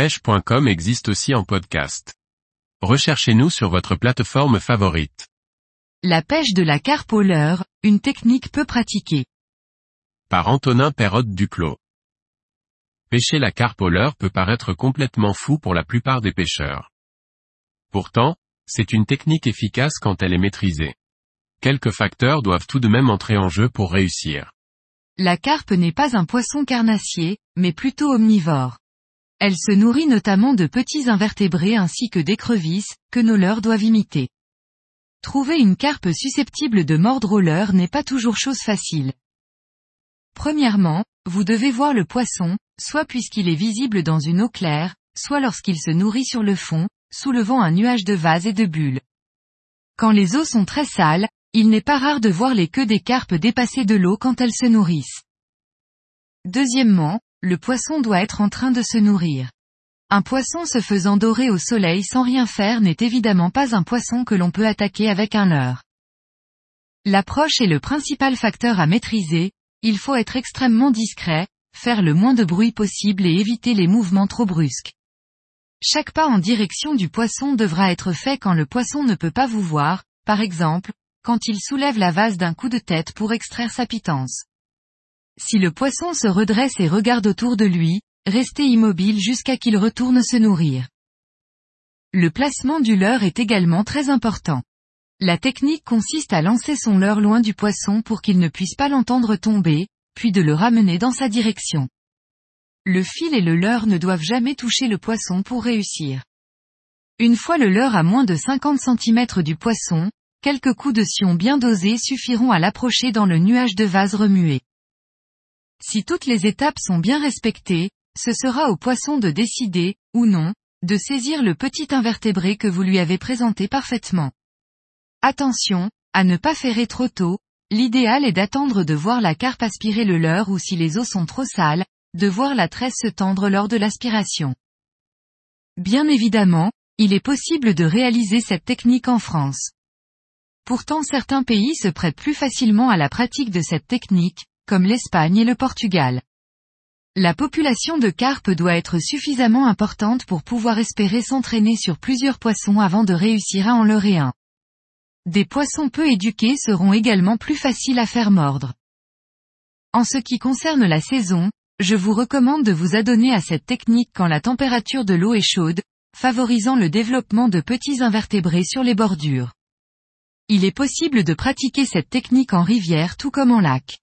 pêche.com existe aussi en podcast. Recherchez-nous sur votre plateforme favorite. La pêche de la carpe au leurre, une technique peu pratiquée. Par Antonin Perrotte Duclos. Pêcher la carpe au leurre peut paraître complètement fou pour la plupart des pêcheurs. Pourtant, c'est une technique efficace quand elle est maîtrisée. Quelques facteurs doivent tout de même entrer en jeu pour réussir. La carpe n'est pas un poisson carnassier, mais plutôt omnivore. Elle se nourrit notamment de petits invertébrés ainsi que d'écrevisses, que nos leurres doivent imiter. Trouver une carpe susceptible de mordre au leurre n'est pas toujours chose facile. Premièrement, vous devez voir le poisson, soit puisqu'il est visible dans une eau claire, soit lorsqu'il se nourrit sur le fond, soulevant un nuage de vases et de bulles. Quand les eaux sont très sales, il n'est pas rare de voir les queues des carpes dépasser de l'eau quand elles se nourrissent. Deuxièmement, le poisson doit être en train de se nourrir. Un poisson se faisant dorer au soleil sans rien faire n'est évidemment pas un poisson que l'on peut attaquer avec un leurre. L'approche est le principal facteur à maîtriser, il faut être extrêmement discret, faire le moins de bruit possible et éviter les mouvements trop brusques. Chaque pas en direction du poisson devra être fait quand le poisson ne peut pas vous voir, par exemple, quand il soulève la vase d'un coup de tête pour extraire sa pitance. Si le poisson se redresse et regarde autour de lui, restez immobile jusqu'à qu'il retourne se nourrir. Le placement du leurre est également très important. La technique consiste à lancer son leurre loin du poisson pour qu'il ne puisse pas l'entendre tomber, puis de le ramener dans sa direction. Le fil et le leurre ne doivent jamais toucher le poisson pour réussir. Une fois le leurre à moins de 50 cm du poisson, Quelques coups de sion bien dosés suffiront à l'approcher dans le nuage de vase remué. Si toutes les étapes sont bien respectées, ce sera au poisson de décider, ou non, de saisir le petit invertébré que vous lui avez présenté parfaitement. Attention, à ne pas ferrer trop tôt, l'idéal est d'attendre de voir la carpe aspirer le leurre ou si les os sont trop sales, de voir la tresse se tendre lors de l'aspiration. Bien évidemment, il est possible de réaliser cette technique en France. Pourtant certains pays se prêtent plus facilement à la pratique de cette technique, comme l'Espagne et le Portugal. La population de carpes doit être suffisamment importante pour pouvoir espérer s'entraîner sur plusieurs poissons avant de réussir à en leurrer un. Des poissons peu éduqués seront également plus faciles à faire mordre. En ce qui concerne la saison, je vous recommande de vous adonner à cette technique quand la température de l'eau est chaude, favorisant le développement de petits invertébrés sur les bordures. Il est possible de pratiquer cette technique en rivière tout comme en lac.